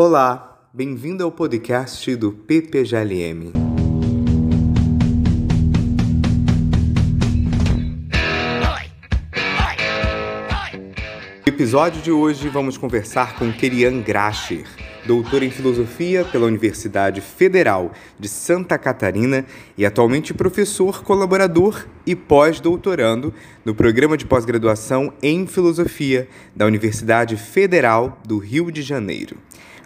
Olá, bem-vindo ao podcast do PPGLM. No episódio de hoje vamos conversar com Kerian Gracher, doutor em filosofia pela Universidade Federal de Santa Catarina e atualmente professor colaborador e pós-doutorando no programa de pós-graduação em filosofia da Universidade Federal do Rio de Janeiro.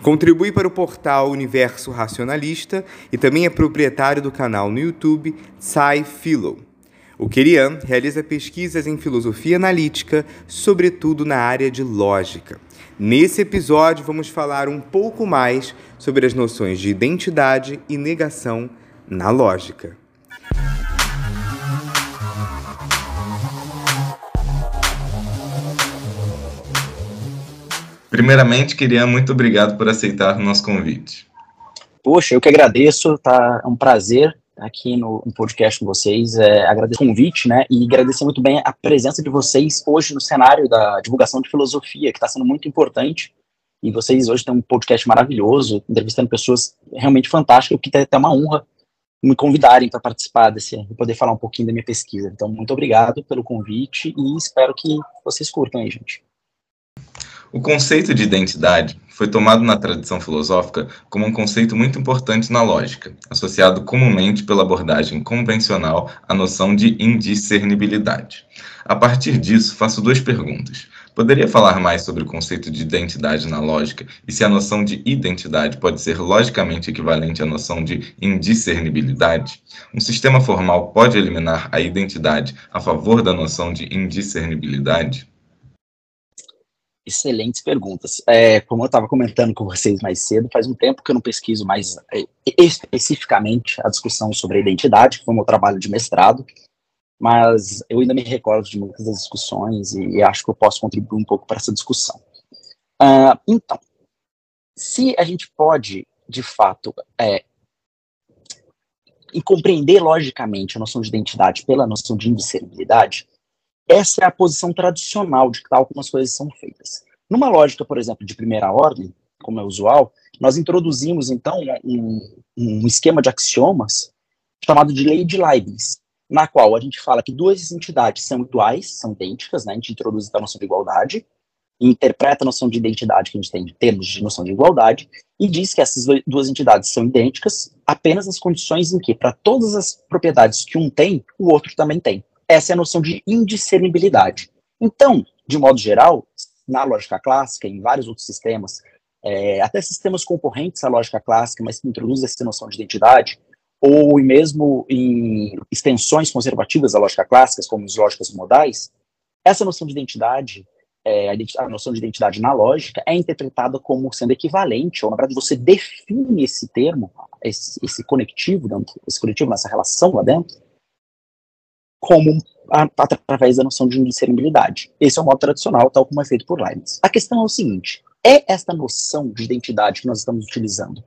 Contribui para o portal Universo Racionalista e também é proprietário do canal no YouTube SciPhilo. O Kerian realiza pesquisas em filosofia analítica, sobretudo na área de lógica. Nesse episódio, vamos falar um pouco mais sobre as noções de identidade e negação na lógica. Primeiramente, Kirian, muito obrigado por aceitar o nosso convite. Poxa, eu que agradeço, tá? É um prazer aqui no, no podcast com vocês. É, agradeço o convite, né? E agradecer muito bem a presença de vocês hoje no cenário da divulgação de filosofia, que está sendo muito importante. E vocês hoje têm um podcast maravilhoso, entrevistando pessoas realmente fantásticas, o que é até uma honra me convidarem para participar desse e poder falar um pouquinho da minha pesquisa. Então, muito obrigado pelo convite e espero que vocês curtam aí, gente. O conceito de identidade foi tomado na tradição filosófica como um conceito muito importante na lógica, associado comumente pela abordagem convencional à noção de indiscernibilidade. A partir disso, faço duas perguntas. Poderia falar mais sobre o conceito de identidade na lógica e se a noção de identidade pode ser logicamente equivalente à noção de indiscernibilidade? Um sistema formal pode eliminar a identidade a favor da noção de indiscernibilidade? Excelentes perguntas. É, como eu estava comentando com vocês mais cedo, faz um tempo que eu não pesquiso mais é, especificamente a discussão sobre a identidade, que foi meu trabalho de mestrado, mas eu ainda me recordo de muitas das discussões e, e acho que eu posso contribuir um pouco para essa discussão. Uh, então, se a gente pode, de fato, é, compreender logicamente a noção de identidade pela noção de indiscernibilidade, essa é a posição tradicional de tal como as coisas são feitas. Numa lógica, por exemplo, de primeira ordem, como é usual, nós introduzimos, então, um, um esquema de axiomas chamado de lei de Leibniz, na qual a gente fala que duas entidades são iguais, são idênticas, né? a gente introduz então, a noção de igualdade, interpreta a noção de identidade que a gente tem em termos de noção de igualdade, e diz que essas duas entidades são idênticas apenas nas condições em que, para todas as propriedades que um tem, o outro também tem. Essa é a noção de indiscernibilidade. Então, de modo geral, na lógica clássica, em vários outros sistemas, é, até sistemas concorrentes à lógica clássica, mas que introduzem essa noção de identidade, ou mesmo em extensões conservativas à lógica clássica, como as lógicas modais, essa noção de identidade, é, a noção de identidade na lógica, é interpretada como sendo equivalente, ou na verdade você define esse termo, esse, esse conectivo, dentro, esse conectivo nessa relação lá dentro, como a, através da noção de indiscernibilidade. Esse é o modo tradicional, tal como é feito por Leibniz. A questão é o seguinte: é esta noção de identidade que nós estamos utilizando?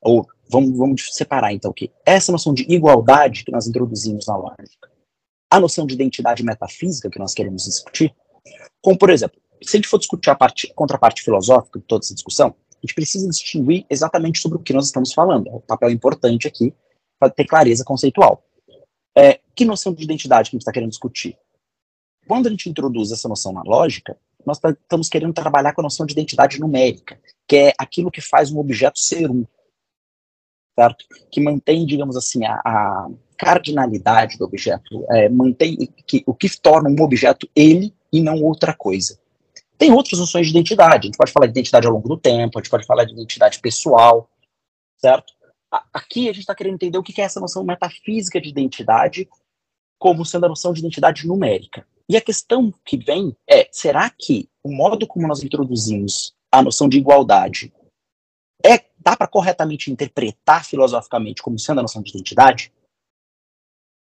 Ou vamos, vamos separar então o que? Essa noção de igualdade que nós introduzimos na lógica, a noção de identidade metafísica que nós queremos discutir, como por exemplo, se a gente for discutir a parte, contraparte filosófica de toda essa discussão, a gente precisa distinguir exatamente sobre o que nós estamos falando. É um papel importante aqui para ter clareza conceitual. É, que noção de identidade que a gente está querendo discutir? Quando a gente introduz essa noção na lógica, nós tá, estamos querendo trabalhar com a noção de identidade numérica, que é aquilo que faz um objeto ser um, certo? Que mantém, digamos assim, a, a cardinalidade do objeto, é, mantém que, o que torna um objeto ele e não outra coisa. Tem outras noções de identidade, a gente pode falar de identidade ao longo do tempo, a gente pode falar de identidade pessoal, certo? Aqui a gente está querendo entender o que é essa noção metafísica de identidade como sendo a noção de identidade numérica. E a questão que vem é: será que o modo como nós introduzimos a noção de igualdade é dá para corretamente interpretar filosoficamente como sendo a noção de identidade?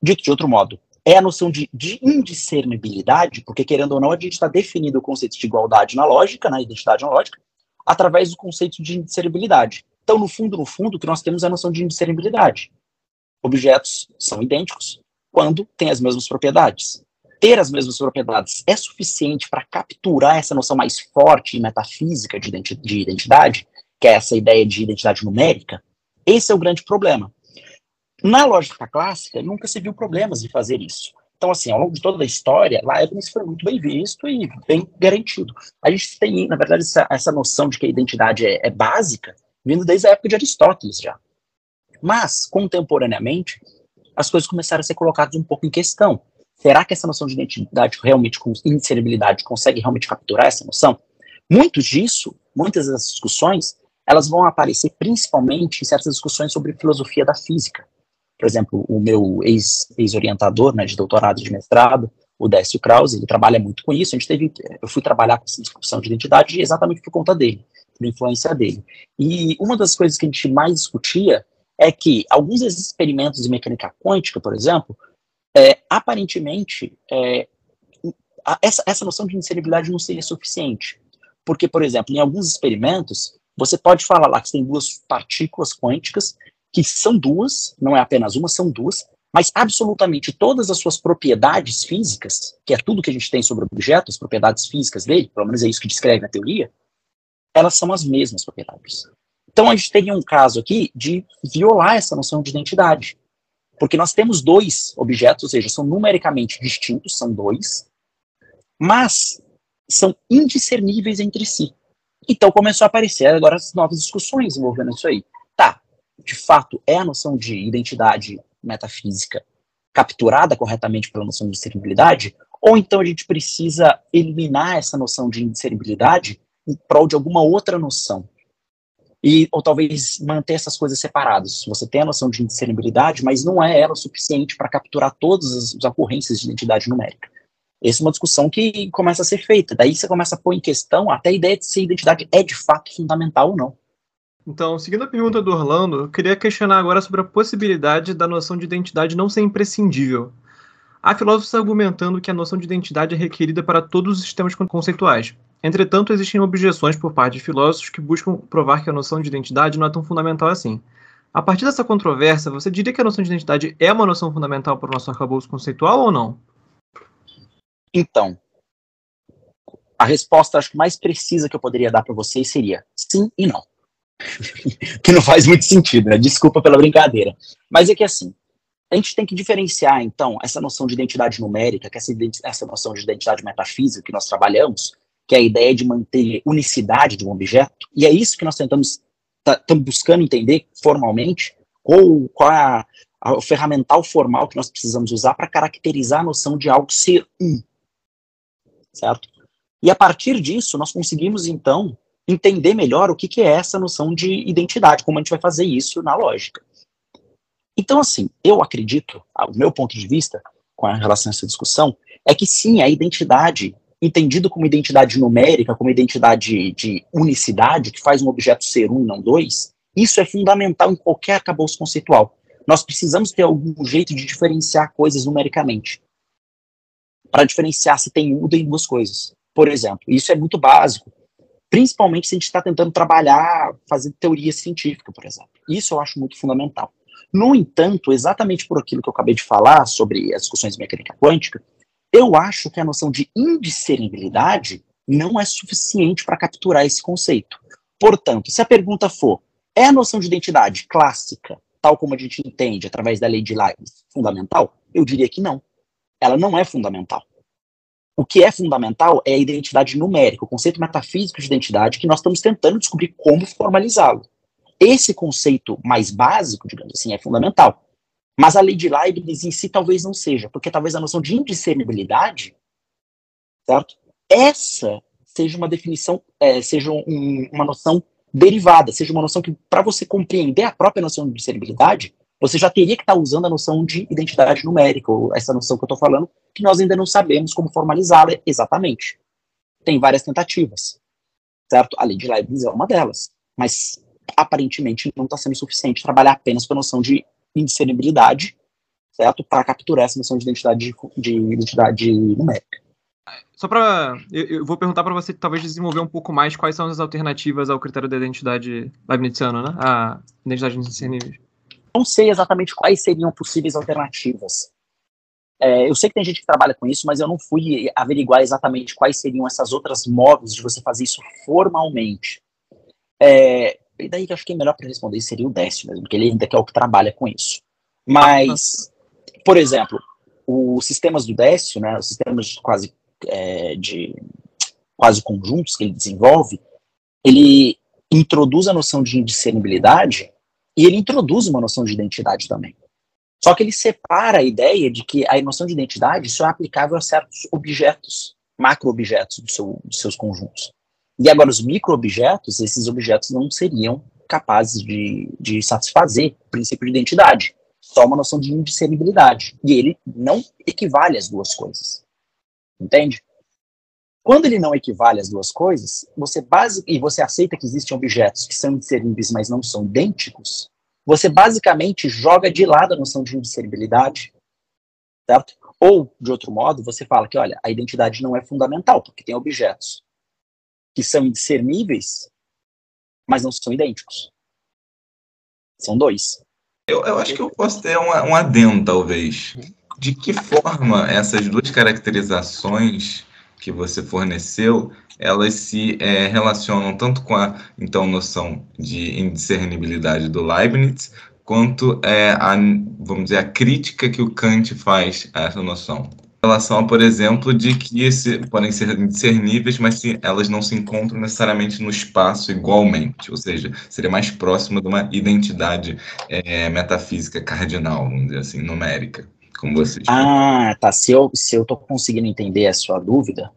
Dito de outro modo, é a noção de, de indiscernibilidade, porque querendo ou não, a gente está definindo o conceito de igualdade na lógica, na identidade na lógica, através do conceito de indiscernibilidade. Então, no fundo, no fundo, o que nós temos é a noção de indiscernibilidade. Objetos são idênticos quando têm as mesmas propriedades. Ter as mesmas propriedades é suficiente para capturar essa noção mais forte e metafísica de identidade? que é essa ideia de identidade numérica, esse é o grande problema. Na lógica clássica, nunca se viu problemas de fazer isso. Então, assim, ao longo de toda a história, Leibniz foi muito bem visto e bem garantido. A gente tem, na verdade, essa, essa noção de que a identidade é, é básica, vindo desde a época de Aristóteles já. Mas, contemporaneamente, as coisas começaram a ser colocadas um pouco em questão. Será que essa noção de identidade realmente, com inseribilidade, consegue realmente capturar essa noção? Muito disso, muitas das discussões, elas vão aparecer principalmente em certas discussões sobre filosofia da física. Por exemplo, o meu ex-orientador ex né, de doutorado e de mestrado, o Décio Krause, ele trabalha muito com isso. A gente teve, eu fui trabalhar com essa discussão de identidade exatamente por conta dele, por influência dele. E uma das coisas que a gente mais discutia é que alguns desses experimentos de mecânica quântica, por exemplo, é, aparentemente, é, a, essa, essa noção de inseribilidade não seria suficiente. Porque, por exemplo, em alguns experimentos, você pode falar lá que tem duas partículas quânticas que são duas, não é apenas uma, são duas, mas absolutamente todas as suas propriedades físicas, que é tudo que a gente tem sobre o objeto, as propriedades físicas dele, pelo menos é isso que descreve a teoria, elas são as mesmas propriedades. Então a gente teria um caso aqui de violar essa noção de identidade. Porque nós temos dois objetos, ou seja, são numericamente distintos, são dois, mas são indiscerníveis entre si. Então começou a aparecer agora as novas discussões envolvendo isso aí de fato é a noção de identidade metafísica capturada corretamente pela noção de discernibilidade, ou então a gente precisa eliminar essa noção de indiscernibilidade em prol de alguma outra noção. E, ou talvez manter essas coisas separadas. Você tem a noção de indiscernibilidade, mas não é ela o suficiente para capturar todas as ocorrências de identidade numérica. Essa é uma discussão que começa a ser feita. Daí você começa a pôr em questão até a ideia de se a identidade é de fato fundamental ou não. Então, seguindo a pergunta do Orlando, eu queria questionar agora sobre a possibilidade da noção de identidade não ser imprescindível. Há filósofos argumentando que a noção de identidade é requerida para todos os sistemas conceituais. Entretanto, existem objeções por parte de filósofos que buscam provar que a noção de identidade não é tão fundamental assim. A partir dessa controvérsia, você diria que a noção de identidade é uma noção fundamental para o nosso arcabouço conceitual ou não? Então, a resposta acho que mais precisa que eu poderia dar para vocês seria sim e não. que não faz muito sentido, né? Desculpa pela brincadeira. Mas é que assim, a gente tem que diferenciar, então, essa noção de identidade numérica, que essa, essa noção de identidade metafísica que nós trabalhamos, que é a ideia de manter unicidade de um objeto, e é isso que nós tentamos, estamos tá, buscando entender formalmente, ou qual é a, a, o ferramental formal que nós precisamos usar para caracterizar a noção de algo ser um. Certo? E a partir disso, nós conseguimos, então, entender melhor o que, que é essa noção de identidade, como a gente vai fazer isso na lógica. Então, assim, eu acredito, o meu ponto de vista com relação a essa discussão, é que sim, a identidade, entendido como identidade numérica, como identidade de unicidade, que faz um objeto ser um não dois, isso é fundamental em qualquer arcabouço conceitual. Nós precisamos ter algum jeito de diferenciar coisas numericamente. Para diferenciar se tem uma ou duas coisas. Por exemplo, isso é muito básico principalmente se a gente está tentando trabalhar, fazer teoria científica, por exemplo. Isso eu acho muito fundamental. No entanto, exatamente por aquilo que eu acabei de falar sobre as discussões de mecânica quântica, eu acho que a noção de indiscernibilidade não é suficiente para capturar esse conceito. Portanto, se a pergunta for, é a noção de identidade clássica, tal como a gente entende através da lei de Leibniz, fundamental? Eu diria que não. Ela não é fundamental. O que é fundamental é a identidade numérica, o conceito metafísico de identidade, que nós estamos tentando descobrir como formalizá-lo. Esse conceito mais básico, digamos assim, é fundamental. Mas a lei de Leibniz em si talvez não seja, porque talvez a noção de indiscernibilidade, certo? Essa seja uma definição, é, seja um, uma noção derivada, seja uma noção que, para você compreender a própria noção de indiscernibilidade, você já teria que estar tá usando a noção de identidade numérica, ou essa noção que eu estou falando, que nós ainda não sabemos como formalizá-la exatamente. Tem várias tentativas, certo? A lei de Leibniz é uma delas, mas aparentemente não está sendo suficiente trabalhar apenas com a noção de indiscernibilidade, certo? Para capturar essa noção de identidade, de identidade numérica. Só para. Eu, eu, vou perguntar para você talvez desenvolver um pouco mais quais são as alternativas ao critério da identidade leibniziana, né? A identidade indiscernível não sei exatamente quais seriam possíveis alternativas. É, eu sei que tem gente que trabalha com isso, mas eu não fui averiguar exatamente quais seriam essas outras modos de você fazer isso formalmente. É, e daí que acho que é melhor para responder seria o Décio mesmo, porque ele ainda é o que trabalha com isso. Mas, por exemplo, os sistemas do Décio, né, os sistemas quase é, de quase conjuntos que ele desenvolve, ele introduz a noção de indiscernibilidade e ele introduz uma noção de identidade também. Só que ele separa a ideia de que a noção de identidade só é aplicável a certos objetos, macro-objetos do seu, dos seus conjuntos. E agora, os micro-objetos, esses objetos não seriam capazes de, de satisfazer o princípio de identidade. Só uma noção de indiscernibilidade. E ele não equivale às duas coisas. Entende? Quando ele não equivale às duas coisas, você base, e você aceita que existem objetos que são indiscerníveis, mas não são idênticos, você basicamente joga de lado a noção de indiscernibilidade, certo? Ou, de outro modo, você fala que, olha, a identidade não é fundamental, porque tem objetos que são indiscerníveis, mas não são idênticos. São dois. Eu, eu acho que eu posso ter um, um adendo, talvez. De que forma essas duas caracterizações que você forneceu, elas se é, relacionam tanto com a então noção de indiscernibilidade do Leibniz, quanto é, a, vamos dizer, a crítica que o Kant faz a essa noção. Relação, por exemplo, de que esse, podem ser indiscerníveis, mas se, elas não se encontram necessariamente no espaço igualmente, ou seja, seria mais próxima de uma identidade é, metafísica cardinal, vamos dizer assim, numérica como você Ah, tá. Se eu, se eu tô conseguindo entender a sua dúvida,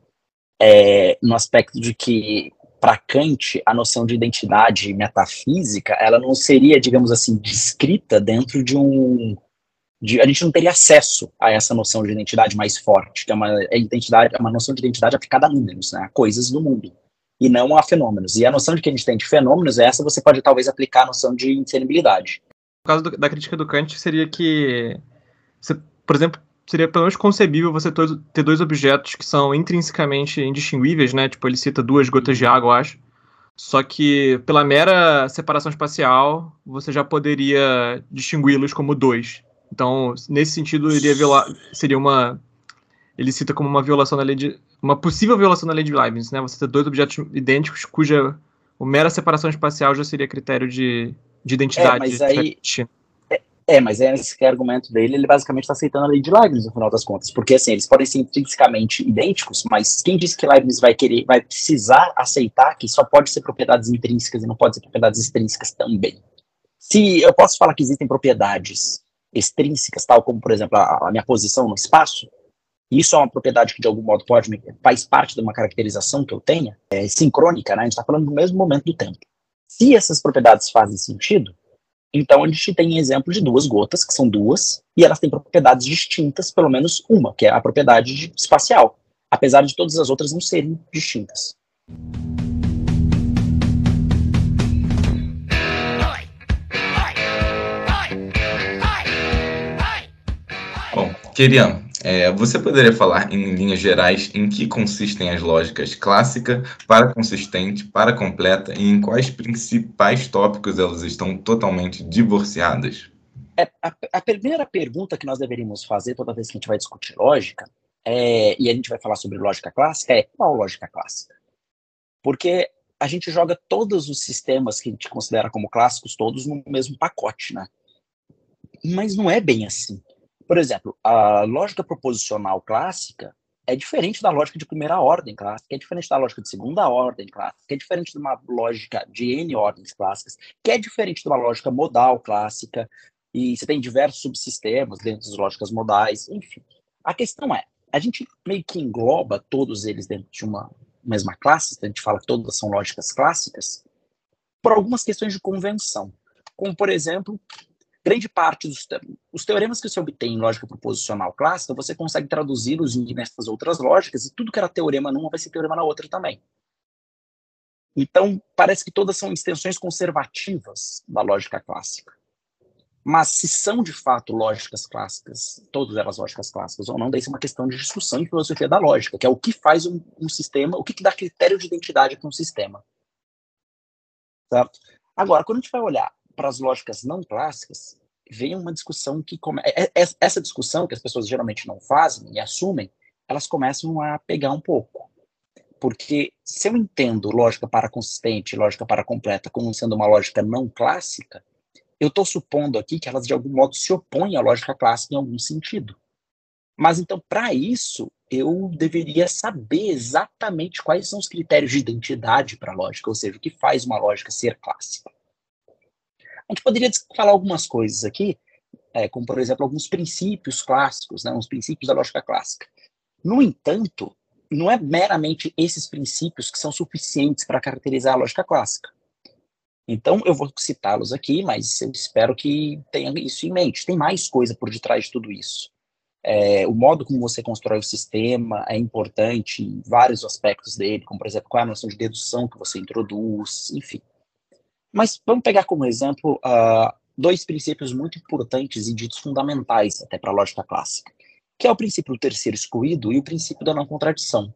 é, no aspecto de que, para Kant, a noção de identidade metafísica, ela não seria, digamos assim, descrita dentro de um... De, a gente não teria acesso a essa noção de identidade mais forte, que é uma é identidade, é uma noção de identidade aplicada a números, né, a coisas do mundo, e não a fenômenos. E a noção de que a gente tem de fenômenos, essa você pode talvez aplicar a noção de indiscernibilidade. No caso do, da crítica do Kant, seria que você, por exemplo, seria pelo menos concebível você ter dois objetos que são intrinsecamente indistinguíveis, né? Tipo, ele cita duas gotas de água, eu acho. Só que pela mera separação espacial, você já poderia distingui-los como dois. Então, nesse sentido, iria violar, seria uma ele cita como uma violação da lei de uma possível violação da lei de Leibniz, né? Você ter dois objetos idênticos cuja a mera separação espacial já seria critério de, de identidade. É, mas aí, é, mas é esse argumento dele, ele basicamente está aceitando a lei de Leibniz no final das contas, porque assim, eles podem ser intrinsecamente idênticos, mas quem disse que Leibniz vai querer, vai precisar aceitar que só pode ser propriedades intrínsecas e não pode ser propriedades extrínsecas também? Se eu posso falar que existem propriedades extrínsecas, tal como, por exemplo, a, a minha posição no espaço, isso é uma propriedade que de algum modo pode faz parte de uma caracterização que eu tenha, é sincrônica, né? A gente está falando do mesmo momento do tempo. Se essas propriedades fazem sentido, então, a gente tem exemplo de duas gotas, que são duas, e elas têm propriedades distintas, pelo menos uma, que é a propriedade espacial, apesar de todas as outras não serem distintas. Bom, queria é, você poderia falar, em linhas gerais, em que consistem as lógicas clássica, para-consistente, para-completa e em quais principais tópicos elas estão totalmente divorciadas? É, a, a, primeira pergunta que nós deveríamos fazer toda vez que a gente vai discutir lógica, é, e a gente vai falar sobre lógica clássica, é qual lógica clássica? Porque a gente joga todos os sistemas que a gente considera como clássicos, todos no mesmo pacote, né? Mas não é bem assim. Por exemplo, a lógica proposicional clássica é diferente da lógica de primeira ordem clássica, é diferente da lógica de segunda ordem clássica, é diferente de uma lógica de N ordens clássicas, que é diferente de uma lógica modal clássica, e você tem diversos subsistemas dentro das lógicas modais, enfim. A questão é, a gente meio que engloba todos eles dentro de uma mesma classe, a gente fala que todas são lógicas clássicas, por algumas questões de convenção. Como, por exemplo, grande parte dos os teoremas que você obtém em lógica proposicional clássica, você consegue traduzi-los em diversas outras lógicas, e tudo que era teorema numa vai ser teorema na outra também. Então, parece que todas são extensões conservativas da lógica clássica. Mas se são de fato lógicas clássicas, todas elas lógicas clássicas ou não, daí é uma questão de discussão em filosofia da lógica, que é o que faz um, um sistema, o que, que dá critério de identidade para um sistema. Certo? Agora, quando a gente vai olhar para as lógicas não clássicas, vem uma discussão que come... É, é, essa discussão que as pessoas geralmente não fazem e assumem, elas começam a pegar um pouco. Porque se eu entendo lógica para consistente lógica para completa como sendo uma lógica não clássica, eu estou supondo aqui que elas de algum modo se opõem à lógica clássica em algum sentido. Mas então, para isso, eu deveria saber exatamente quais são os critérios de identidade para a lógica, ou seja, o que faz uma lógica ser clássica. A gente poderia falar algumas coisas aqui, é, como, por exemplo, alguns princípios clássicos, né, uns princípios da lógica clássica. No entanto, não é meramente esses princípios que são suficientes para caracterizar a lógica clássica. Então, eu vou citá-los aqui, mas eu espero que tenha isso em mente. Tem mais coisa por detrás de tudo isso. É, o modo como você constrói o sistema é importante em vários aspectos dele, como, por exemplo, qual é a noção de dedução que você introduz, enfim. Mas vamos pegar como exemplo uh, dois princípios muito importantes e ditos fundamentais até para a lógica clássica, que é o princípio do terceiro excluído e o princípio da não contradição.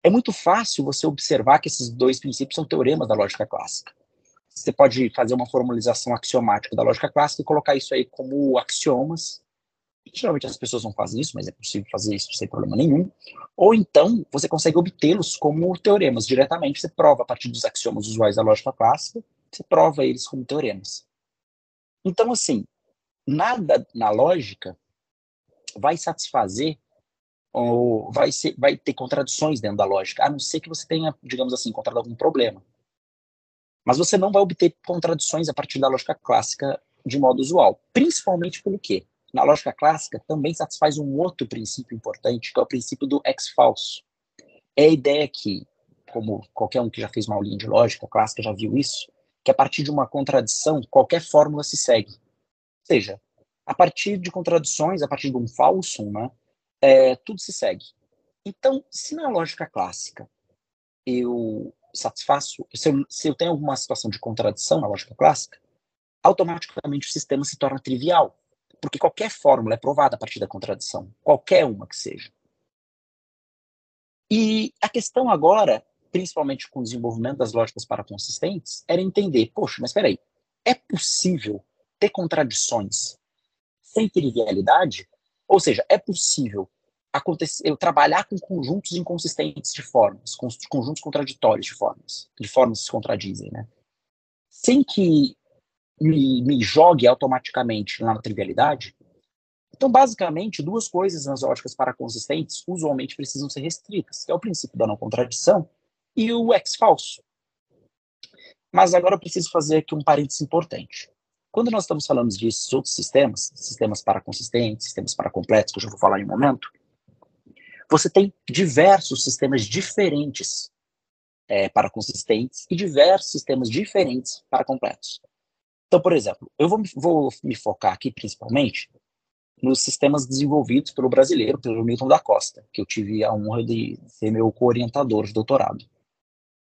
É muito fácil você observar que esses dois princípios são teoremas da lógica clássica. Você pode fazer uma formalização axiomática da lógica clássica e colocar isso aí como axiomas. Geralmente as pessoas não fazem isso, mas é possível fazer isso sem problema nenhum. Ou então você consegue obtê-los como teoremas diretamente. Você prova a partir dos axiomas usuais da lógica clássica, você prova eles como teoremas. Então, assim, nada na lógica vai satisfazer ou vai, ser, vai ter contradições dentro da lógica, a não ser que você tenha, digamos assim, encontrado algum problema. Mas você não vai obter contradições a partir da lógica clássica de modo usual. Principalmente pelo quê? Na lógica clássica também satisfaz um outro princípio importante, que é o princípio do ex falso. É a ideia que, como qualquer um que já fez uma aulinha de lógica clássica já viu isso, que a partir de uma contradição, qualquer fórmula se segue. Ou seja, a partir de contradições, a partir de um falso, né, é, tudo se segue. Então, se na lógica clássica eu satisfaço, se eu, se eu tenho alguma situação de contradição na lógica clássica, automaticamente o sistema se torna trivial, porque qualquer fórmula é provada a partir da contradição, qualquer uma que seja. E a questão agora, principalmente com o desenvolvimento das lógicas paraconsistentes, era entender, poxa, mas espera aí, é possível ter contradições sem trivialidade? Ou seja, é possível acontecer, eu trabalhar com conjuntos inconsistentes de formas, com conjuntos contraditórios de formas, de formas que se contradizem, né? Sem que me, me jogue automaticamente na trivialidade. Então, basicamente, duas coisas nas lógicas paraconsistentes usualmente precisam ser restritas, que é o princípio da não contradição e o ex falso. Mas agora eu preciso fazer aqui um parênteses importante. Quando nós estamos falando de outros sistemas, sistemas paraconsistentes, sistemas paracompletos, que eu já vou falar em um momento, você tem diversos sistemas diferentes é, para consistentes e diversos sistemas diferentes para completos. Então, por exemplo, eu vou, vou me focar aqui principalmente nos sistemas desenvolvidos pelo brasileiro, pelo Milton da Costa, que eu tive a honra de ser meu co-orientador de doutorado.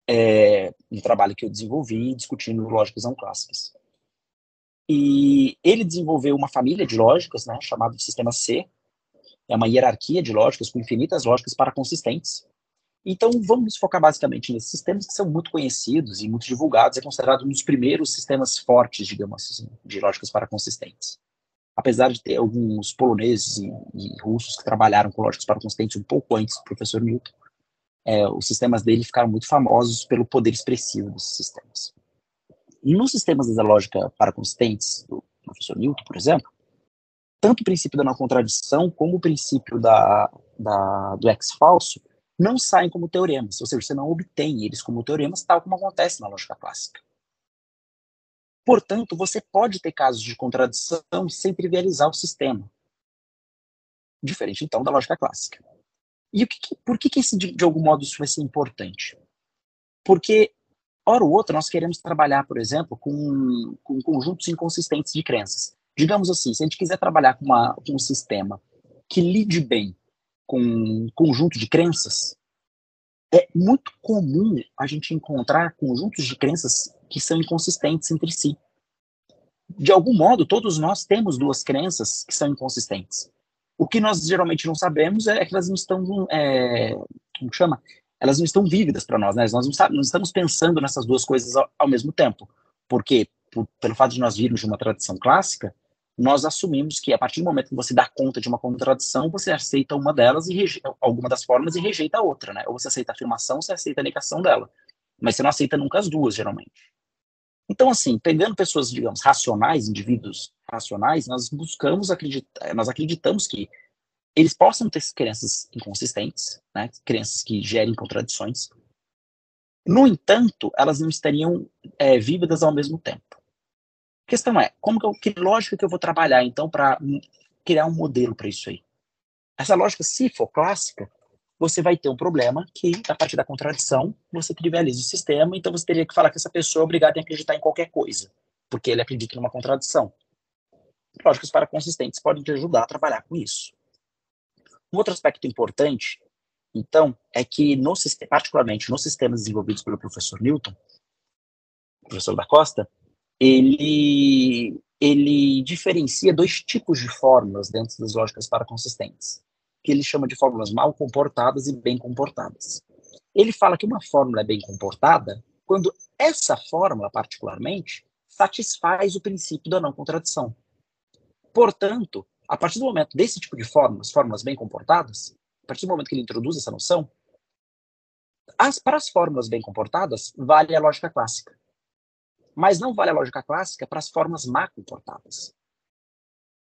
É, um trabalho que eu desenvolvi discutindo lógicas não clássicas. E ele desenvolveu uma família de lógicas, né, chamada de sistema C, é uma hierarquia de lógicas com infinitas lógicas para consistentes. Então, vamos focar basicamente nesses sistemas que são muito conhecidos e muito divulgados, é considerado um dos primeiros sistemas fortes, digamos assim, de lógicas para consistentes. Apesar de ter alguns poloneses e, e russos que trabalharam com lógicas para consistentes um pouco antes do professor Newton, é, os sistemas dele ficaram muito famosos pelo poder expressivo desses sistemas. Nos sistemas da lógica para consistentes, do professor Newton, por exemplo, tanto o princípio da não contradição como o princípio da, da, do ex falso não saem como teoremas, ou seja, você não obtém eles como teoremas, tal como acontece na lógica clássica. Portanto, você pode ter casos de contradição sem trivializar o sistema. Diferente, então, da lógica clássica. E que, por que, que esse, de, de algum modo isso vai ser importante? Porque, hora ou outra, nós queremos trabalhar, por exemplo, com, com conjuntos inconsistentes de crenças. Digamos assim, se a gente quiser trabalhar com, uma, com um sistema que lide bem com um conjunto de crenças, é muito comum a gente encontrar conjuntos de crenças que são inconsistentes entre si. De algum modo, todos nós temos duas crenças que são inconsistentes. O que nós geralmente não sabemos é que elas não estão, é, como chama? Elas não estão vívidas para nós, né? Nós não, não, estamos pensando nessas duas coisas ao, ao mesmo tempo. Porque, por, pelo fato de nós virmos de uma tradição clássica, nós assumimos que a partir do momento que você dá conta de uma contradição, você aceita uma delas e alguma das formas e rejeita a outra, né? Ou você aceita a afirmação, você aceita a negação dela. Mas você não aceita nunca as duas, geralmente. Então, assim, pegando pessoas, digamos, racionais, indivíduos racionais, nós buscamos acreditar, nós acreditamos que eles possam ter crenças inconsistentes, né? Crenças que gerem contradições. No entanto, elas não estariam é, vívidas ao mesmo tempo. Questão é, como que, eu, que lógica que eu vou trabalhar, então, para criar um modelo para isso aí? Essa lógica, se for clássica, você vai ter um problema que, a partir da contradição, você trivializa o sistema, então você teria que falar que essa pessoa é obrigada a acreditar em qualquer coisa, porque ele acredita numa contradição. Lógicas para consistentes podem te ajudar a trabalhar com isso. Um outro aspecto importante, então, é que, no, particularmente nos sistemas desenvolvidos pelo professor Newton, professor da Costa, ele, ele diferencia dois tipos de fórmulas dentro das lógicas para consistentes, que ele chama de fórmulas mal comportadas e bem comportadas. Ele fala que uma fórmula é bem comportada quando essa fórmula, particularmente, satisfaz o princípio da não contradição. Portanto, a partir do momento desse tipo de fórmulas, fórmulas bem comportadas, a partir do momento que ele introduz essa noção, as, para as fórmulas bem comportadas, vale a lógica clássica. Mas não vale a lógica clássica para as formas má comportadas.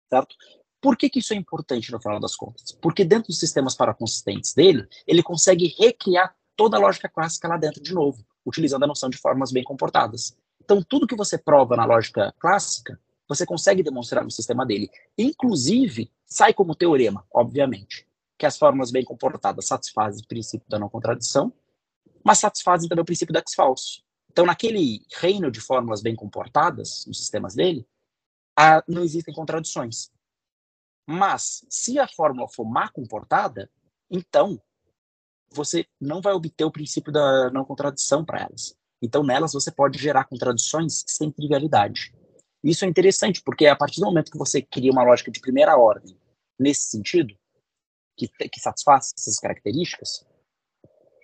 Certo? Por que, que isso é importante no final das contas? Porque dentro dos sistemas paraconsistentes dele, ele consegue recriar toda a lógica clássica lá dentro de novo, utilizando a noção de formas bem comportadas. Então, tudo que você prova na lógica clássica, você consegue demonstrar no sistema dele. Inclusive, sai como teorema, obviamente, que as formas bem comportadas satisfazem o princípio da não contradição, mas satisfazem também o princípio do ex-falso. Então, naquele reino de fórmulas bem comportadas, nos sistemas dele, não existem contradições. Mas, se a fórmula for má comportada, então você não vai obter o princípio da não contradição para elas. Então, nelas você pode gerar contradições sem trivialidade. Isso é interessante, porque a partir do momento que você cria uma lógica de primeira ordem nesse sentido, que, que satisfaz essas características,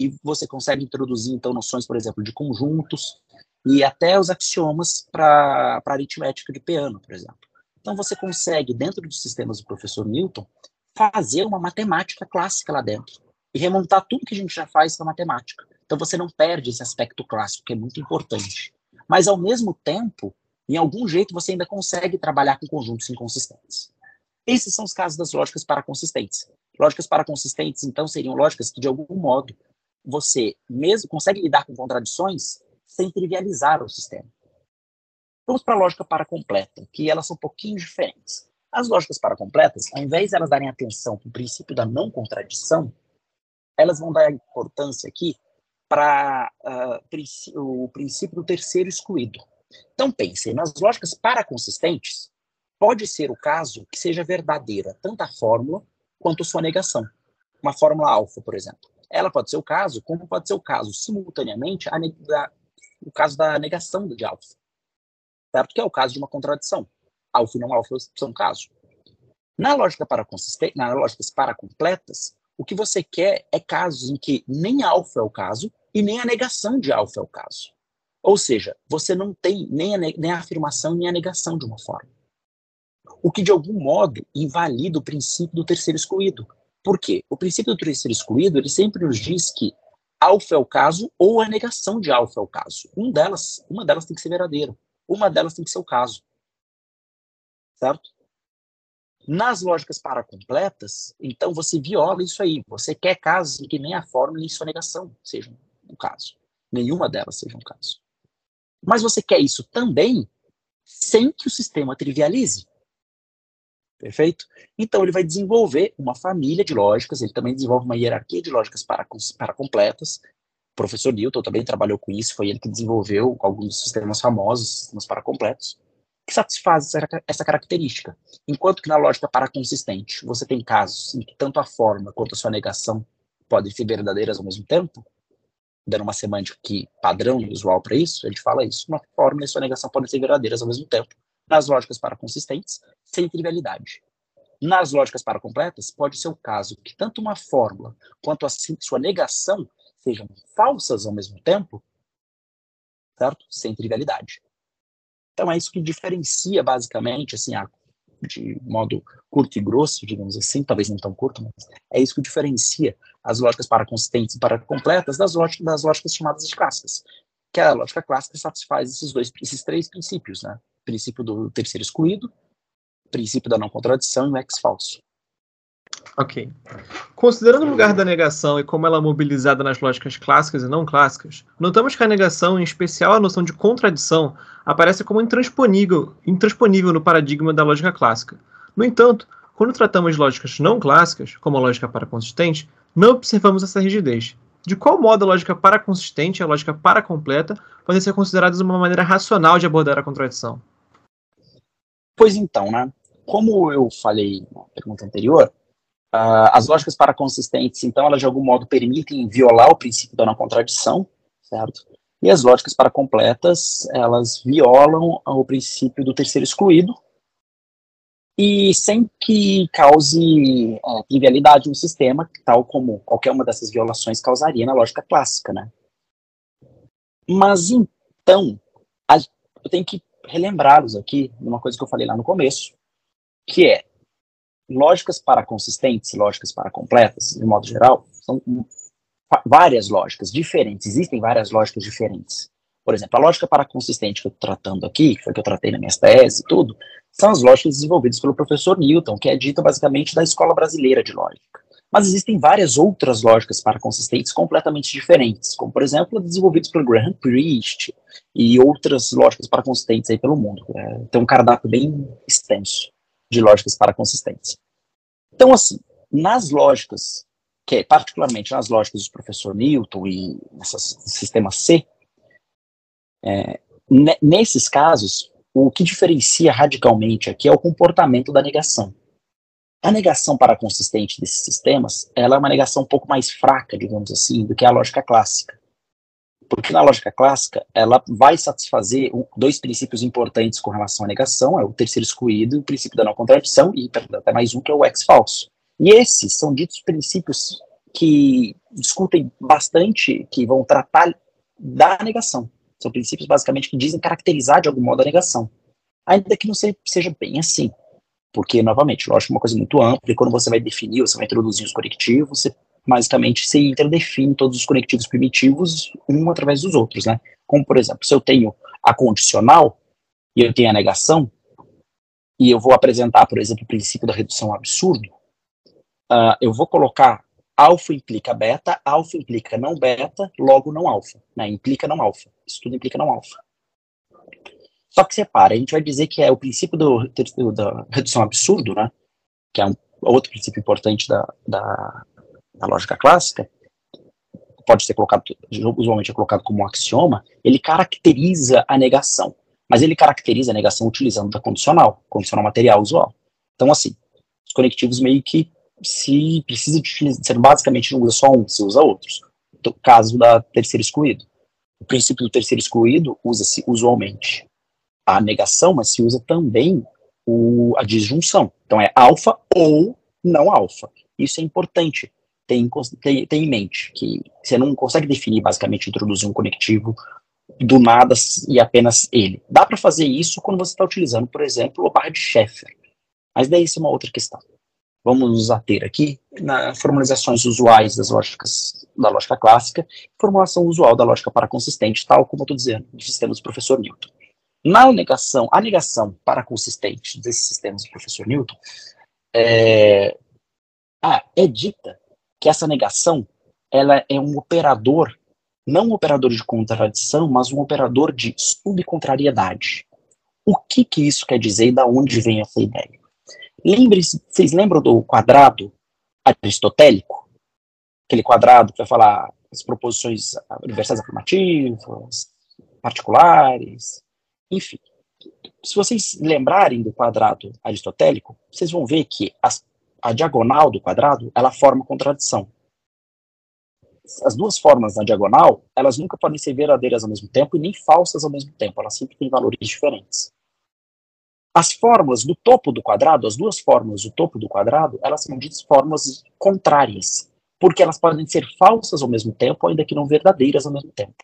e você consegue introduzir, então, noções, por exemplo, de conjuntos e até os axiomas para aritmética de piano, por exemplo. Então, você consegue, dentro dos sistemas do professor Newton, fazer uma matemática clássica lá dentro e remontar tudo que a gente já faz na matemática. Então, você não perde esse aspecto clássico, que é muito importante. Mas, ao mesmo tempo, em algum jeito, você ainda consegue trabalhar com conjuntos inconsistentes. Esses são os casos das lógicas paraconsistentes. Lógicas paraconsistentes, então, seriam lógicas que, de algum modo, você mesmo consegue lidar com contradições sem trivializar o sistema. Vamos para a lógica completa, que elas são um pouquinho diferentes. As lógicas paracompletas, ao invés de elas darem atenção para o princípio da não contradição, elas vão dar importância aqui para uh, o princípio do terceiro excluído. Então pense, nas lógicas paraconsistentes, pode ser o caso que seja verdadeira tanto a fórmula quanto sua negação. Uma fórmula alfa, por exemplo ela pode ser o caso, como pode ser o caso, simultaneamente, a, o caso da negação de alfa. Certo? Que é o caso de uma contradição. Alfa e não alfa são um caso. Na lógica para consistente, nas lógicas para completas, o que você quer é casos em que nem alfa é o caso e nem a negação de alfa é o caso. Ou seja, você não tem nem a, nem a afirmação nem a negação de uma forma. O que, de algum modo, invalida o princípio do terceiro excluído, por quê? O princípio do terceiro excluído, ele sempre nos diz que alfa é o caso ou a negação de alfa é o caso. Um delas, uma delas tem que ser verdadeira. Uma delas tem que ser o caso. Certo? Nas lógicas paracompletas, então você viola isso aí. Você quer casos em que nem a fórmula nem sua negação sejam um caso. Nenhuma delas seja um caso. Mas você quer isso também sem que o sistema trivialize. Perfeito? Então, ele vai desenvolver uma família de lógicas, ele também desenvolve uma hierarquia de lógicas para, para completas. O professor Newton também trabalhou com isso, foi ele que desenvolveu alguns sistemas famosos, sistemas paracomplexos, que satisfazem essa, essa característica. Enquanto que na lógica paraconsistente, você tem casos em que tanto a forma quanto a sua negação podem ser verdadeiras ao mesmo tempo, dando uma semântica que padrão e usual para isso, gente fala isso, uma forma e sua negação podem ser verdadeiras ao mesmo tempo nas lógicas paraconsistentes, sem trivialidade. Nas lógicas paracompletas, pode ser o caso que tanto uma fórmula quanto a sua negação sejam falsas ao mesmo tempo, certo? Sem trivialidade. Então é isso que diferencia basicamente assim a de modo curto e grosso, digamos assim, talvez não tão curto, mas é isso que diferencia as lógicas paraconsistentes e paracompletas das lógicas, das lógicas chamadas de clássicas, que a lógica clássica satisfaz esses dois, esses três princípios, né? Princípio do terceiro excluído, princípio da não contradição e o ex falso. Ok. Considerando o lugar da negação e como ela é mobilizada nas lógicas clássicas e não clássicas, notamos que a negação, em especial a noção de contradição, aparece como intransponível, intransponível no paradigma da lógica clássica. No entanto, quando tratamos lógicas não clássicas, como a lógica paraconsistente, não observamos essa rigidez. De qual modo a lógica paraconsistente e a lógica paracompleta podem ser consideradas uma maneira racional de abordar a contradição? Pois então, né? Como eu falei na pergunta anterior, Uh, as lógicas paraconsistentes, então, elas de algum modo permitem violar o princípio da não contradição, certo? E as lógicas paracompletas, elas violam o princípio do terceiro excluído, e sem que cause é, trivialidade no sistema, tal como qualquer uma dessas violações causaria na lógica clássica, né? Mas então, a, eu tenho que relembrá-los aqui de uma coisa que eu falei lá no começo, que é lógicas para consistentes, lógicas para completas, de modo geral, são várias lógicas diferentes, existem várias lógicas diferentes. Por exemplo, a lógica para consistente que eu estou tratando aqui, que foi que eu tratei na minha tese e tudo, são as lógicas desenvolvidas pelo professor Newton, que é dita basicamente da escola brasileira de lógica. Mas existem várias outras lógicas para consistentes completamente diferentes, como, por exemplo, desenvolvidas pelo Graham Priest e outras lógicas para consistentes aí pelo mundo. É, tem um cardápio bem extenso de lógicas para consistentes. Então, assim, nas lógicas, que é particularmente nas lógicas do professor Newton e nessas sistema C, é, nesses casos, o que diferencia radicalmente aqui é o comportamento da negação. A negação para consistente desses sistemas, ela é uma negação um pouco mais fraca, digamos assim, do que a lógica clássica. Porque na lógica clássica, ela vai satisfazer dois princípios importantes com relação à negação, é o terceiro excluído o princípio da não contradição, e até mais um que é o ex falso. E esses são ditos princípios que discutem bastante, que vão tratar da negação. São princípios basicamente que dizem caracterizar de algum modo a negação. Ainda que não seja bem assim. Porque, novamente, lógico, é uma coisa muito ampla, e quando você vai definir, você vai introduzir os correctivos, você basicamente se interdefine todos os conectivos primitivos um através dos outros, né? Como, por exemplo, se eu tenho a condicional e eu tenho a negação, e eu vou apresentar, por exemplo, o princípio da redução absurdo, uh, eu vou colocar alfa implica beta, alfa implica não beta, logo não alfa, né? Implica não alfa. Isso tudo implica não alfa. Só que separa, a gente vai dizer que é o princípio do, do da redução absurdo, né? Que é um outro princípio importante da, da na lógica clássica, pode ser colocado, usualmente é colocado como um axioma, ele caracteriza a negação. Mas ele caracteriza a negação utilizando a condicional, condicional material usual. Então, assim, os conectivos meio que se precisa de ser basicamente não usa só um, se usa outros. No caso da terceira excluído. O princípio do terceiro excluído usa-se usualmente a negação, mas se usa também o, a disjunção. Então é alfa ou não alfa. Isso é importante, tem, tem, tem em mente que você não consegue definir, basicamente, introduzir um conectivo do nada e apenas ele. Dá para fazer isso quando você está utilizando, por exemplo, o barra de Sheffer. Mas daí isso é uma outra questão. Vamos nos ater aqui nas formalizações usuais das lógicas da lógica clássica, formulação usual da lógica para consistente, tal como eu estou dizendo, dos sistemas do professor Newton. Na negação, a negação para consistente desses sistemas do professor Newton é, é dita que essa negação ela é um operador, não um operador de contradição, mas um operador de subcontrariedade. O que, que isso quer dizer e da onde vem essa ideia? Lembre-se, vocês lembram do quadrado aristotélico? Aquele quadrado que vai falar as proposições universais afirmativas, particulares, enfim. Se vocês lembrarem do quadrado aristotélico, vocês vão ver que as a diagonal do quadrado, ela forma contradição. As duas formas na diagonal, elas nunca podem ser verdadeiras ao mesmo tempo e nem falsas ao mesmo tempo, elas sempre têm valores diferentes. As fórmulas do topo do quadrado, as duas fórmulas do topo do quadrado, elas são ditas fórmulas contrárias, porque elas podem ser falsas ao mesmo tempo, ainda que não verdadeiras ao mesmo tempo.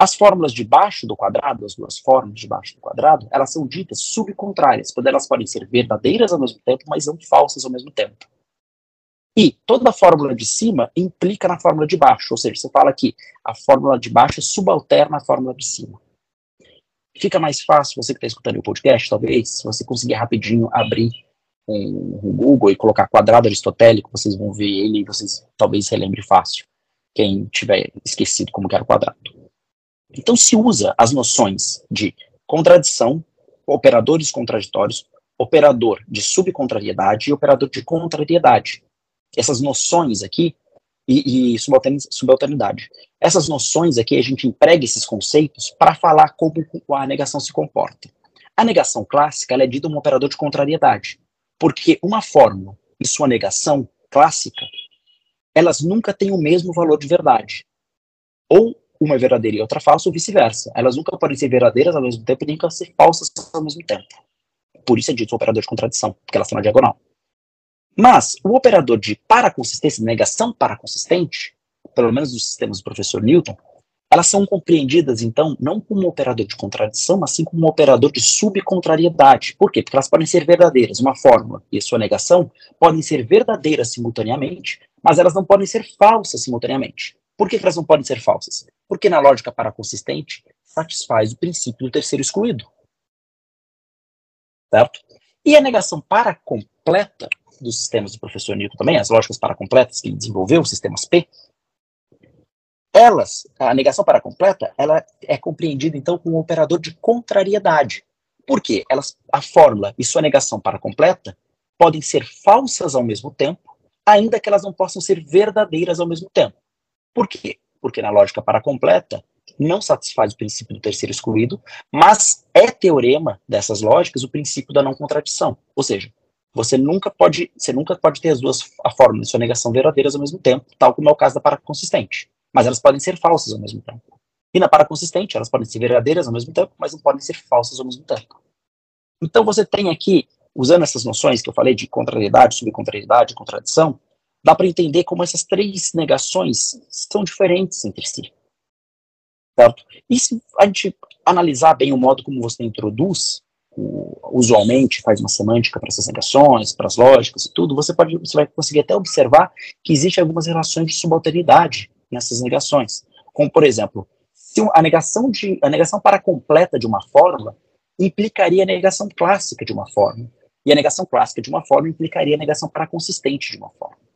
As fórmulas de baixo do quadrado, as duas fórmulas de baixo do quadrado, elas são ditas subcontrárias, porque elas podem ser verdadeiras ao mesmo tempo, mas não falsas ao mesmo tempo. E toda a fórmula de cima implica na fórmula de baixo, ou seja, você fala que a fórmula de baixo é subalterna à fórmula de cima. Fica mais fácil, você que está escutando o podcast, talvez, se você conseguir rapidinho abrir um, um Google e colocar quadrado aristotélico, vocês vão ver ele e vocês talvez relembre fácil, quem tiver esquecido como era o quadrado. Então se usa as noções de contradição, operadores contraditórios, operador de subcontrariedade e operador de contrariedade. Essas noções aqui, e, e subalternidade. Essas noções aqui, a gente emprega esses conceitos para falar como a negação se comporta. A negação clássica é dita um operador de contrariedade, porque uma fórmula e sua negação clássica, elas nunca têm o mesmo valor de verdade. Ou uma é verdadeira e outra falsa, ou vice-versa. Elas nunca podem ser verdadeiras ao mesmo tempo, nem nunca ser falsas ao mesmo tempo. Por isso é dito o operador de contradição, porque elas estão na diagonal. Mas o operador de paraconsistência, negação paraconsistente, pelo menos dos sistemas do professor Newton, elas são compreendidas, então, não como um operador de contradição, mas sim como um operador de subcontrariedade. Por quê? Porque elas podem ser verdadeiras. Uma fórmula e a sua negação podem ser verdadeiras simultaneamente, mas elas não podem ser falsas simultaneamente. Por que elas não podem ser falsas? Porque na lógica paraconsistente satisfaz o princípio do terceiro excluído. Certo? E a negação paracompleta dos sistemas do professor Newton também, as lógicas paracompletas que ele desenvolveu, os sistemas P, elas, a negação paracompleta, ela é compreendida então como um operador de contrariedade. Por quê? Elas, a fórmula e sua negação paracompleta podem ser falsas ao mesmo tempo, ainda que elas não possam ser verdadeiras ao mesmo tempo. Por quê? Porque na lógica paracompleta não satisfaz o princípio do terceiro excluído, mas é teorema dessas lógicas o princípio da não contradição. Ou seja, você nunca pode, você nunca pode ter as duas a fórmula de sua negação verdadeiras ao mesmo tempo, tal como é o caso da paraconsistente. Mas elas podem ser falsas ao mesmo tempo. E na paraconsistente, elas podem ser verdadeiras ao mesmo tempo, mas não podem ser falsas ao mesmo tempo. Então você tem aqui, usando essas noções que eu falei de contrariedade, subcontrariedade, contradição, dá para entender como essas três negações são diferentes entre si. Certo? E se a gente analisar bem o modo como você introduz, usualmente faz uma semântica para essas negações, para as lógicas e tudo, você, pode, você vai conseguir até observar que existem algumas relações de subalternidade nessas negações. Como, por exemplo, se a negação, de, a negação para completa de uma fórmula implicaria a negação clássica de uma fórmula. E a negação clássica de uma fórmula implicaria a negação para consistente de uma fórmula.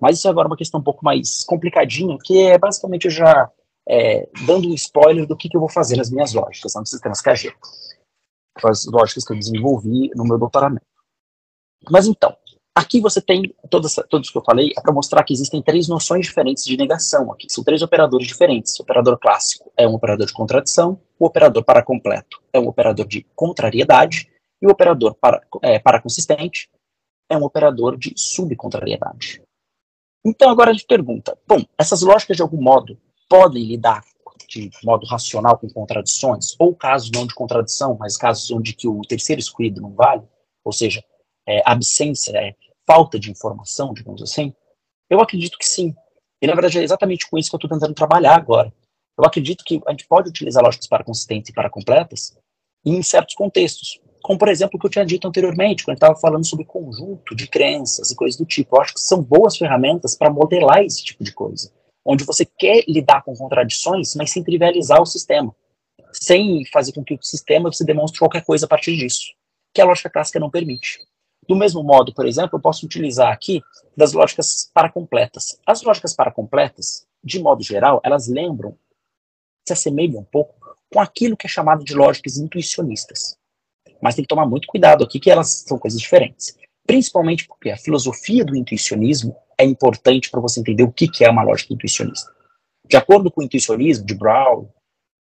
Mas isso agora é uma questão um pouco mais complicadinha, que é basicamente já é, dando um spoiler do que, que eu vou fazer nas minhas lógicas, nos sistemas KG. As lógicas que eu desenvolvi no meu doutoramento. Mas então, aqui você tem, todos, todos que eu falei, é para mostrar que existem três noções diferentes de negação aqui. São três operadores diferentes. O operador clássico é um operador de contradição, o operador para completo é um operador de contrariedade, e o operador para, é, para consistente é um operador de subcontrariedade. Então agora a gente pergunta, bom, essas lógicas de algum modo podem lidar de modo racional com contradições, ou casos não de contradição, mas casos onde que o terceiro excluído não vale, ou seja, é, absência, é, falta de informação, digamos assim? Eu acredito que sim. E na verdade é exatamente com isso que eu estou tentando trabalhar agora. Eu acredito que a gente pode utilizar lógicas para consistentes e para completas em certos contextos como por exemplo o que eu tinha dito anteriormente, quando estava falando sobre conjunto de crenças e coisas do tipo. Eu acho que são boas ferramentas para modelar esse tipo de coisa, onde você quer lidar com contradições, mas sem trivializar o sistema, sem fazer com que o sistema você demonstre qualquer coisa a partir disso, que a lógica clássica não permite. Do mesmo modo, por exemplo, eu posso utilizar aqui das lógicas paracompletas. As lógicas paracompletas, de modo geral, elas lembram, se assemelham um pouco com aquilo que é chamado de lógicas intuicionistas. Mas tem que tomar muito cuidado aqui, que elas são coisas diferentes. Principalmente porque a filosofia do intuicionismo é importante para você entender o que, que é uma lógica intuicionista. De acordo com o intuicionismo de Brown,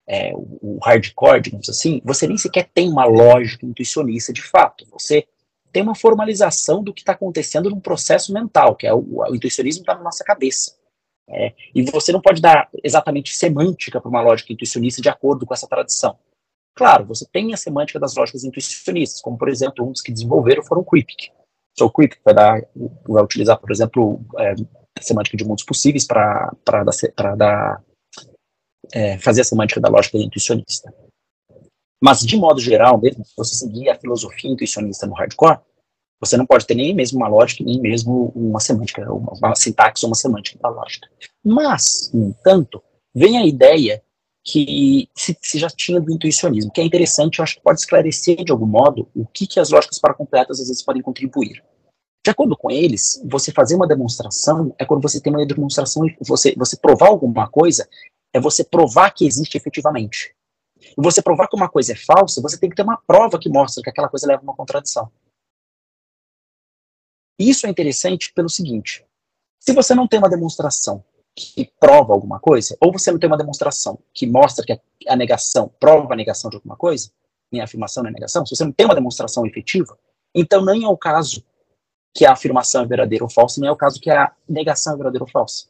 é, o, o hardcore, digamos assim, você nem sequer tem uma lógica intuicionista de fato. Você tem uma formalização do que está acontecendo num processo mental, que é o, o intuicionismo está na nossa cabeça. É, e você não pode dar exatamente semântica para uma lógica intuicionista de acordo com essa tradição. Claro, você tem a semântica das lógicas intuicionistas, como, por exemplo, um dos que desenvolveram foram o Kripke. So, o Kripke vai, dar, vai utilizar, por exemplo, é, a semântica de mundos possíveis para dar é, fazer a semântica da lógica intuicionista. Mas, de modo geral, mesmo se você seguir a filosofia intuicionista no hardcore, você não pode ter nem mesmo uma lógica, nem mesmo uma semântica, uma, uma sintaxe ou uma semântica da lógica. Mas, no entanto, vem a ideia que se, se, já tinha do intuicionismo, que é interessante, eu acho que pode esclarecer de algum modo o que, que as lógicas paracompletas às vezes podem contribuir. De acordo com eles, você fazer uma demonstração é quando você tem uma demonstração e você, você provar alguma coisa, é você provar que existe efetivamente. E você provar que uma coisa é falsa, você tem que ter uma prova que mostra que aquela coisa leva a uma contradição. Isso é interessante pelo seguinte: se você não tem uma demonstração que prova alguma coisa, ou você não tem uma demonstração que mostra que a negação prova a negação de alguma coisa, nem a afirmação nem a negação, se você não tem uma demonstração efetiva, então nem é o caso que a afirmação é verdadeira ou falsa, nem é o caso que a negação é verdadeira ou falsa.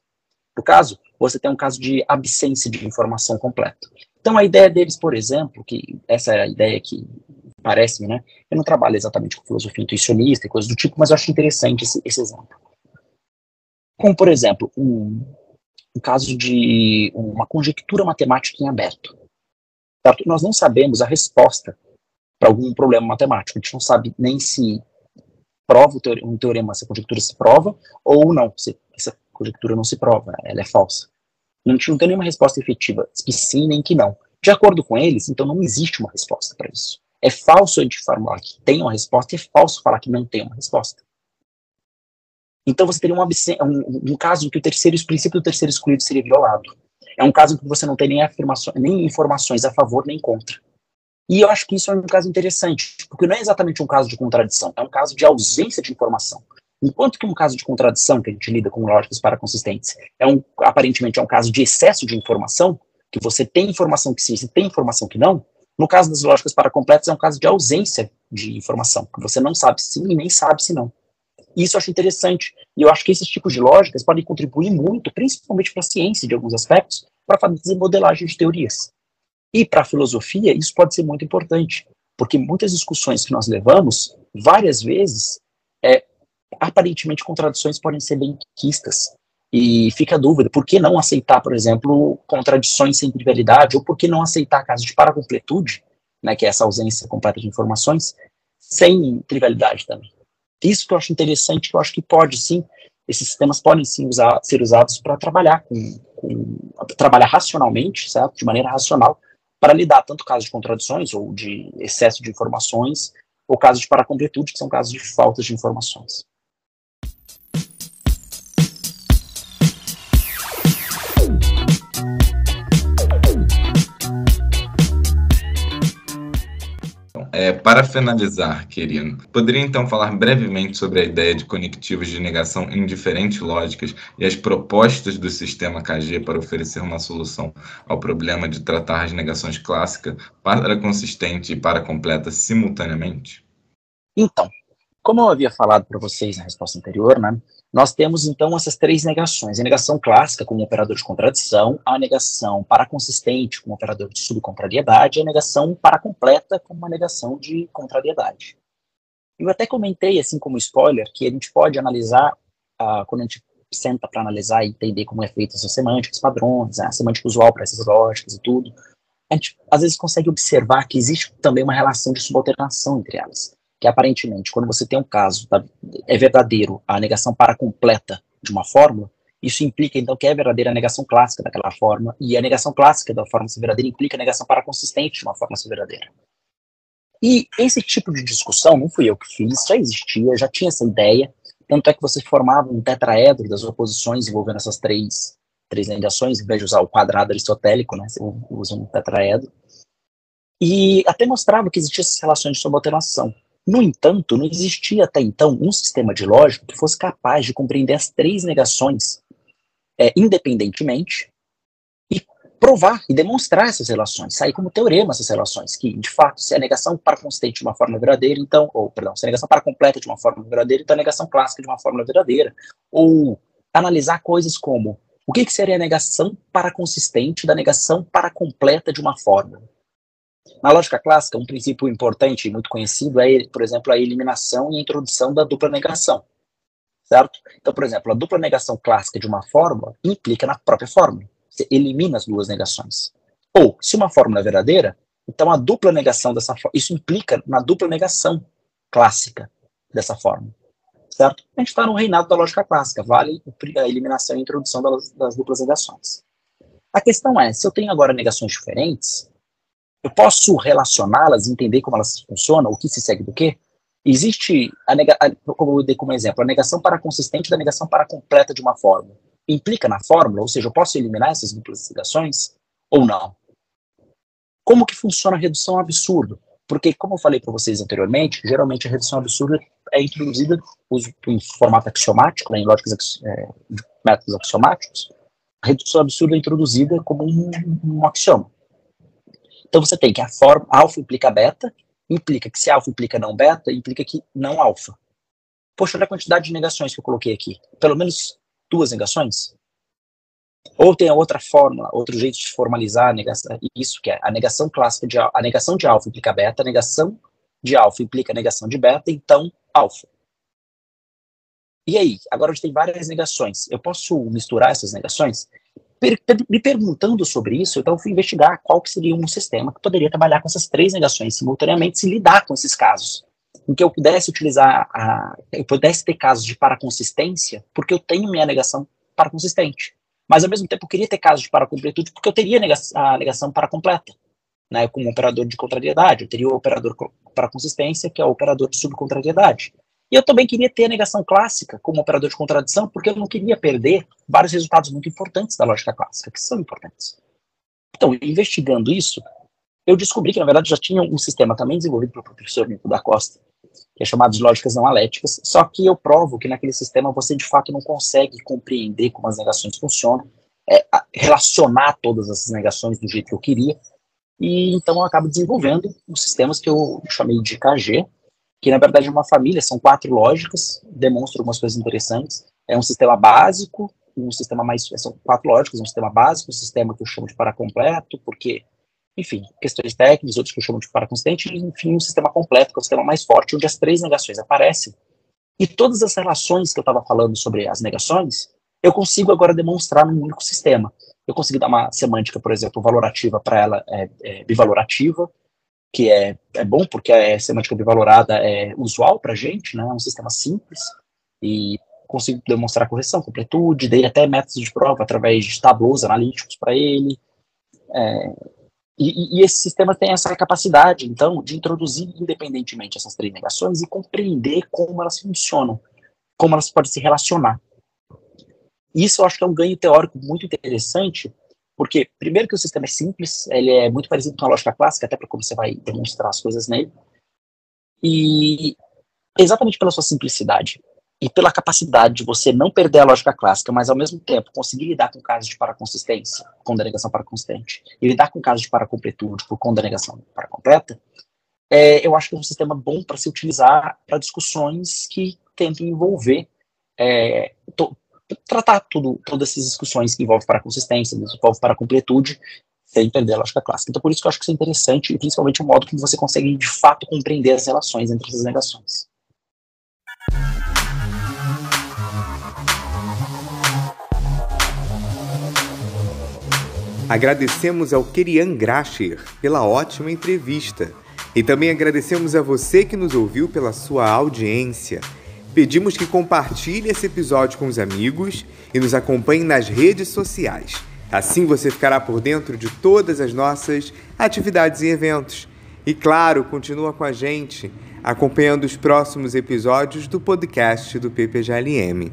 No caso, você tem um caso de absência de informação completa. Então, a ideia deles, por exemplo, que essa é a ideia que parece-me, né? Eu não trabalho exatamente com filosofia intuicionista e coisas do tipo, mas eu acho interessante esse, esse exemplo. Como, por exemplo, um, um caso de uma conjectura matemática em aberto. Certo? Nós não sabemos a resposta para algum problema matemático. A gente não sabe nem se prova um teorema, se a conjectura se prova, ou não, se essa conjectura não se prova, ela é falsa. A gente não tem nenhuma resposta efetiva, que sim nem que não. De acordo com eles, então não existe uma resposta para isso. É falso a gente falar que tem uma resposta e é falso falar que não tem uma resposta. Então você teria um, um, um caso em que o terceiro, o princípio do terceiro excluído seria violado. É um caso em que você não tem nem, afirmações, nem informações a favor nem contra. E eu acho que isso é um caso interessante, porque não é exatamente um caso de contradição, é um caso de ausência de informação. Enquanto que um caso de contradição, que a gente lida com lógicas para consistentes, é um, aparentemente é um caso de excesso de informação, que você tem informação que sim, você tem informação que não, no caso das lógicas para completas é um caso de ausência de informação, que você não sabe sim e nem sabe se não. Isso eu acho interessante. E eu acho que esses tipos de lógicas podem contribuir muito, principalmente para a ciência, de alguns aspectos, para fazer modelagem de teorias. E para a filosofia, isso pode ser muito importante, porque muitas discussões que nós levamos, várias vezes, é, aparentemente contradições podem ser bem quistas. E fica a dúvida, por que não aceitar, por exemplo, contradições sem trivialidade, ou por que não aceitar casos de paracompletude, né, que é essa ausência completa de informações, sem trivialidade também. Isso que eu acho interessante, que eu acho que pode sim, esses sistemas podem sim usar, ser usados para trabalhar com, com, trabalhar racionalmente, certo? de maneira racional, para lidar tanto casos de contradições ou de excesso de informações, ou casos de paracompletude, que são casos de falta de informações. É, para finalizar, querido, poderia então falar brevemente sobre a ideia de conectivos de negação em diferentes lógicas e as propostas do sistema KG para oferecer uma solução ao problema de tratar as negações clássicas para consistente e para completa simultaneamente? Então, como eu havia falado para vocês na resposta anterior, né, nós temos então essas três negações: a negação clássica como operador de contradição, a negação paraconsistente como operador de subcontrariedade e a negação paracompleta como uma negação de contrariedade. Eu até comentei, assim como spoiler, que a gente pode analisar, uh, quando a gente senta para analisar e entender como é feita essas semânticas padrões, né, a semântica usual para essas lógicas e tudo, a gente às vezes consegue observar que existe também uma relação de subalternação entre elas que aparentemente, quando você tem um caso, tá, é verdadeiro a negação para completa de uma fórmula, isso implica, então, que é verdadeira a negação clássica daquela forma, e a negação clássica da forma ser verdadeira implica a negação para consistente de uma forma ser verdadeira. E esse tipo de discussão, não fui eu que fiz, já existia, já tinha essa ideia, tanto é que você formava um tetraedro das oposições envolvendo essas três, três negações, em vez de usar o quadrado aristotélico, né, você usa um tetraedro, e até mostrava que existiam essas relações de subalternação. No entanto, não existia até então um sistema de lógica que fosse capaz de compreender as três negações é, independentemente e provar e demonstrar essas relações, sair como teorema essas relações, que de fato, se a negação para constante de uma forma verdadeira, então, ou perdão, se a negação para completa de uma forma verdadeira, então a negação clássica de uma forma verdadeira, ou analisar coisas como o que, que seria a negação para consistente da negação para completa de uma fórmula. Na lógica clássica, um princípio importante e muito conhecido é, por exemplo, a eliminação e a introdução da dupla negação. Certo? Então, por exemplo, a dupla negação clássica de uma fórmula implica na própria fórmula. Você elimina as duas negações. Ou, se uma fórmula é verdadeira, então a dupla negação dessa fórmula, isso implica na dupla negação clássica dessa fórmula. Certo? A gente está no reinado da lógica clássica, vale a eliminação e a introdução das, das duplas negações. A questão é, se eu tenho agora negações diferentes, eu posso relacioná-las, entender como elas funcionam, o que se segue do que? Existe, a nega, a, como eu dei como exemplo, a negação para consistente da negação para completa de uma fórmula. Implica na fórmula, ou seja, eu posso eliminar essas duplas negações ou não? Como que funciona a redução absurdo? Porque, como eu falei para vocês anteriormente, geralmente a redução absurda é introduzida em formato axiomático, né, em lógicas, é, métodos axiomáticos. A redução absurda é introduzida como um, um axioma. Então você tem que a forma alfa implica beta, implica que se alfa implica não beta, implica que não alfa. Poxa, olha a quantidade de negações que eu coloquei aqui. Pelo menos duas negações. Ou tem a outra fórmula, outro jeito de formalizar a negação, isso que é a negação clássica de a negação de alfa implica beta, a negação de alfa implica negação de beta, então alfa. E aí, agora a gente tem várias negações. Eu posso misturar essas negações? Me perguntando sobre isso, então eu fui investigar qual que seria um sistema que poderia trabalhar com essas três negações simultaneamente e lidar com esses casos. Em que eu pudesse utilizar, a, eu pudesse ter casos de paraconsistência, porque eu tenho minha negação paraconsistente. Mas, ao mesmo tempo, eu queria ter casos de paracompletude, porque eu teria a negação paracompleta, né, como operador de contrariedade. Eu teria o operador para consistência, que é o operador de subcontrariedade. E eu também queria ter a negação clássica como operador de contradição, porque eu não queria perder vários resultados muito importantes da lógica clássica, que são importantes. Então, investigando isso, eu descobri que, na verdade, já tinha um sistema também desenvolvido pelo professor Nico da Costa, que é chamado de lógicas não aléticas, só que eu provo que naquele sistema você de fato não consegue compreender como as negações funcionam, é, relacionar todas essas negações do jeito que eu queria, e então eu acabo desenvolvendo os sistemas que eu chamei de KG, que na verdade é uma família, são quatro lógicas, demonstram algumas coisas interessantes, é um sistema básico, um sistema mais, são quatro lógicas, um sistema básico, um sistema que eu chamo de paracompleto, porque enfim, questões técnicas, outros que eu chamo de paraconsistente, enfim, um sistema completo, que é o sistema mais forte, onde as três negações aparecem. E todas as relações que eu estava falando sobre as negações, eu consigo agora demonstrar num único sistema. Eu consigo dar uma semântica, por exemplo, valorativa para ela é, é, bivalorativa, que é, é bom porque a semântica bivalorada é usual para a gente, né? é um sistema simples, e consigo demonstrar correção, completude, dei até métodos de prova através de tablos analíticos para ele. É, e, e, esse sistema tem essa capacidade, então, de introduzir independentemente essas três negações e compreender como elas funcionam, como elas podem se relacionar. Isso eu acho que é um ganho teórico muito interessante, porque, primeiro, que o sistema é simples, ele é muito parecido com a lógica clássica, até para como você vai demonstrar as coisas nele, e exatamente pela sua simplicidade e pela capacidade de você não perder a lógica clássica, mas ao mesmo tempo conseguir lidar com casos de paraconsistência, com denegação paraconsistente, e lidar com casos de paracompletude com denegação paracompleta, é, eu acho que é um sistema bom para se utilizar para discussões que tentem envolver, é, to, tratar tudo, todas essas discussões que envolvem paraconsistência, envolvem paracompletude, sem perder a lógica clássica. Então, por isso que eu acho que isso é interessante, e principalmente o modo como você consegue, de fato, compreender as relações entre essas negações. Agradecemos ao Kerian Gracher pela ótima entrevista. E também agradecemos a você que nos ouviu pela sua audiência. Pedimos que compartilhe esse episódio com os amigos e nos acompanhe nas redes sociais. Assim você ficará por dentro de todas as nossas atividades e eventos. E claro, continua com a gente, acompanhando os próximos episódios do podcast do PPGLM.